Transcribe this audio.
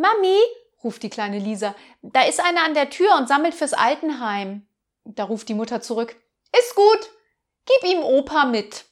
Mami, ruft die kleine Lisa, da ist einer an der Tür und sammelt fürs Altenheim. Da ruft die Mutter zurück. Ist gut, gib ihm Opa mit.